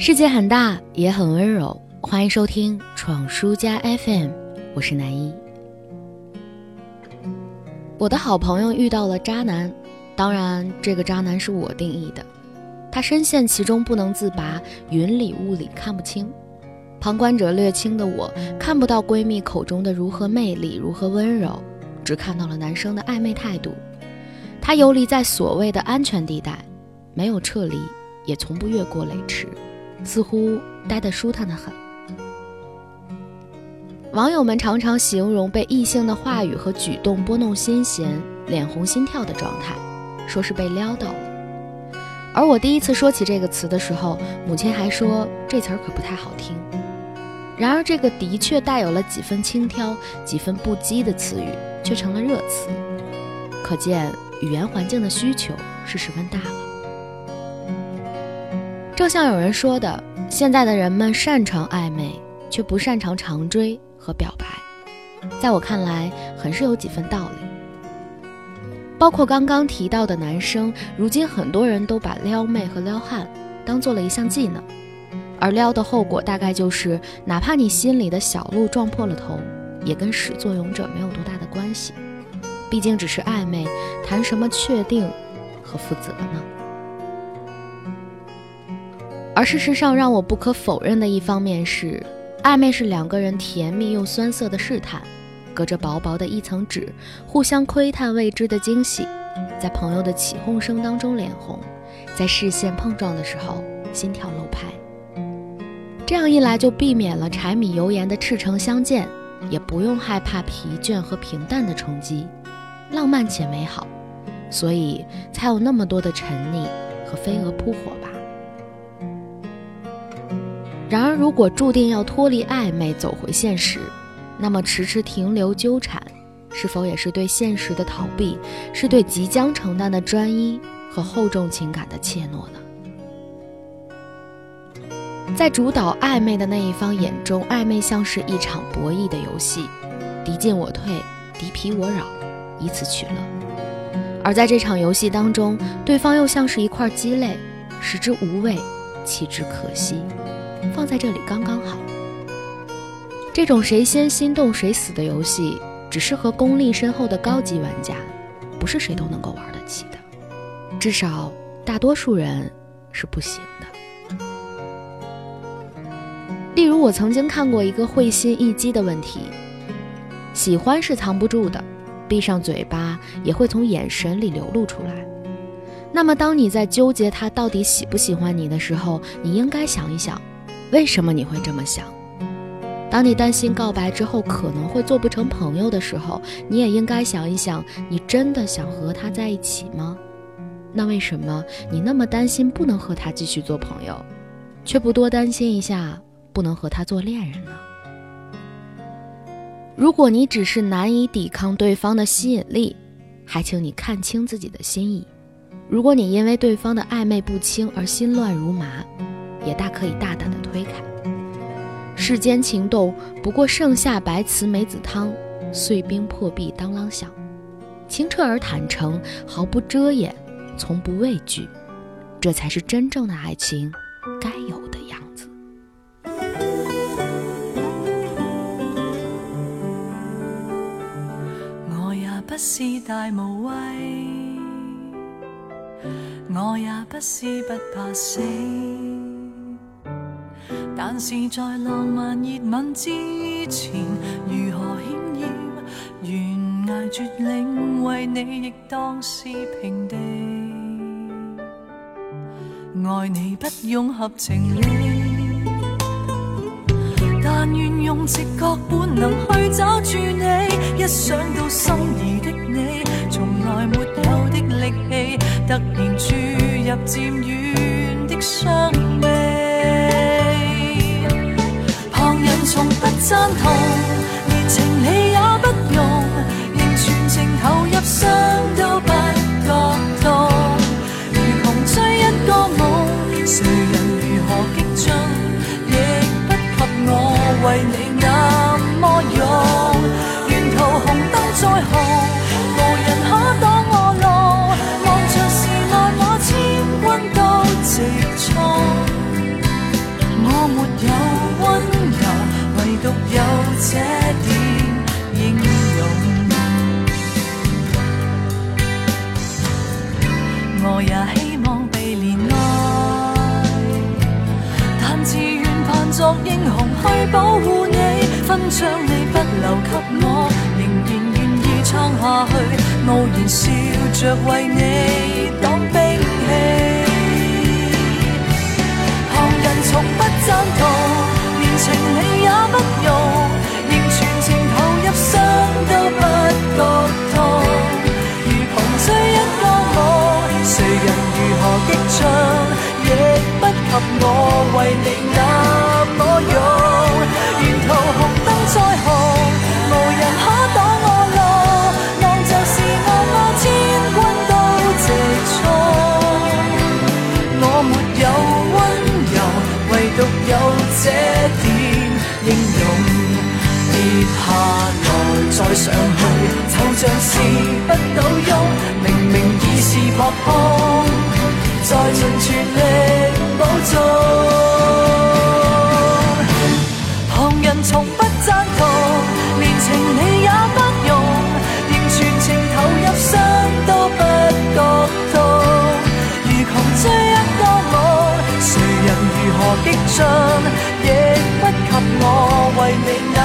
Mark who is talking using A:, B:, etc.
A: 世界很大，也很温柔。欢迎收听闯书家 FM，我是南一。我的好朋友遇到了渣男，当然，这个渣男是我定义的。他深陷其中不能自拔，云里雾里看不清。旁观者略清的我，看不到闺蜜口中的如何魅力，如何温柔，只看到了男生的暧昧态度。他游离在所谓的安全地带，没有撤离，也从不越过雷池。似乎待得舒坦的很。网友们常常形容被异性的话语和举动拨弄心弦、脸红心跳的状态，说是被撩到了。而我第一次说起这个词的时候，母亲还说这词儿可不太好听。然而，这个的确带有了几分轻佻、几分不羁的词语，却成了热词。可见语言环境的需求是十分大了。正像有人说的，现在的人们擅长暧昧，却不擅长长追和表白。在我看来，很是有几分道理。包括刚刚提到的男生，如今很多人都把撩妹和撩汉当做了一项技能，而撩的后果大概就是，哪怕你心里的小鹿撞破了头，也跟始作俑者没有多大的关系。毕竟只是暧昧，谈什么确定和负责呢？而事实上，让我不可否认的一方面是，暧昧是两个人甜蜜又酸涩的试探，隔着薄薄的一层纸，互相窥探未知的惊喜，在朋友的起哄声当中脸红，在视线碰撞的时候心跳漏拍。这样一来，就避免了柴米油盐的赤诚相见，也不用害怕疲倦和平淡的冲击，浪漫且美好，所以才有那么多的沉溺和飞蛾扑火吧。然而，如果注定要脱离暧昧，走回现实，那么迟迟停留纠缠，是否也是对现实的逃避，是对即将承担的专一和厚重情感的怯懦呢？在主导暧昧的那一方眼中，暧昧像是一场博弈的游戏，敌进我退，敌疲我扰，以此取乐；而在这场游戏当中，对方又像是一块鸡肋，食之无味，弃之可惜。放在这里刚刚好。这种谁先心动谁死的游戏，只适合功力深厚的高级玩家，不是谁都能够玩得起的。至少大多数人是不行的。例如，我曾经看过一个会心一击的问题：喜欢是藏不住的，闭上嘴巴也会从眼神里流露出来。那么，当你在纠结他到底喜不喜欢你的时候，你应该想一想。为什么你会这么想？当你担心告白之后可能会做不成朋友的时候，你也应该想一想：你真的想和他在一起吗？那为什么你那么担心不能和他继续做朋友，却不多担心一下不能和他做恋人呢？如果你只是难以抵抗对方的吸引力，还请你看清自己的心意。如果你因为对方的暧昧不清而心乱如麻，也大可以大胆的推开。世间情动不过盛夏白瓷梅子汤，碎冰破壁当啷响。清澈而坦诚，毫不遮掩，从不畏惧，这才是真正的爱情该有的样子。
B: 我也不是大无畏，我也不是不怕死。但是在浪漫热吻之前，如何险要悬崖绝岭，为你亦当是平地。爱你不用合情理，但愿用直觉本能去找住你。一想到心仪的你，从来没有的力气，突然注入渐远将你不留给我，仍然愿意撑下去，傲然笑着为你挡兵器。旁人从不赞同，连情理也不容，仍全情投入，伤都不觉痛。如穷追一个我，谁人如何激进，亦不及我为你信，亦不及我为你。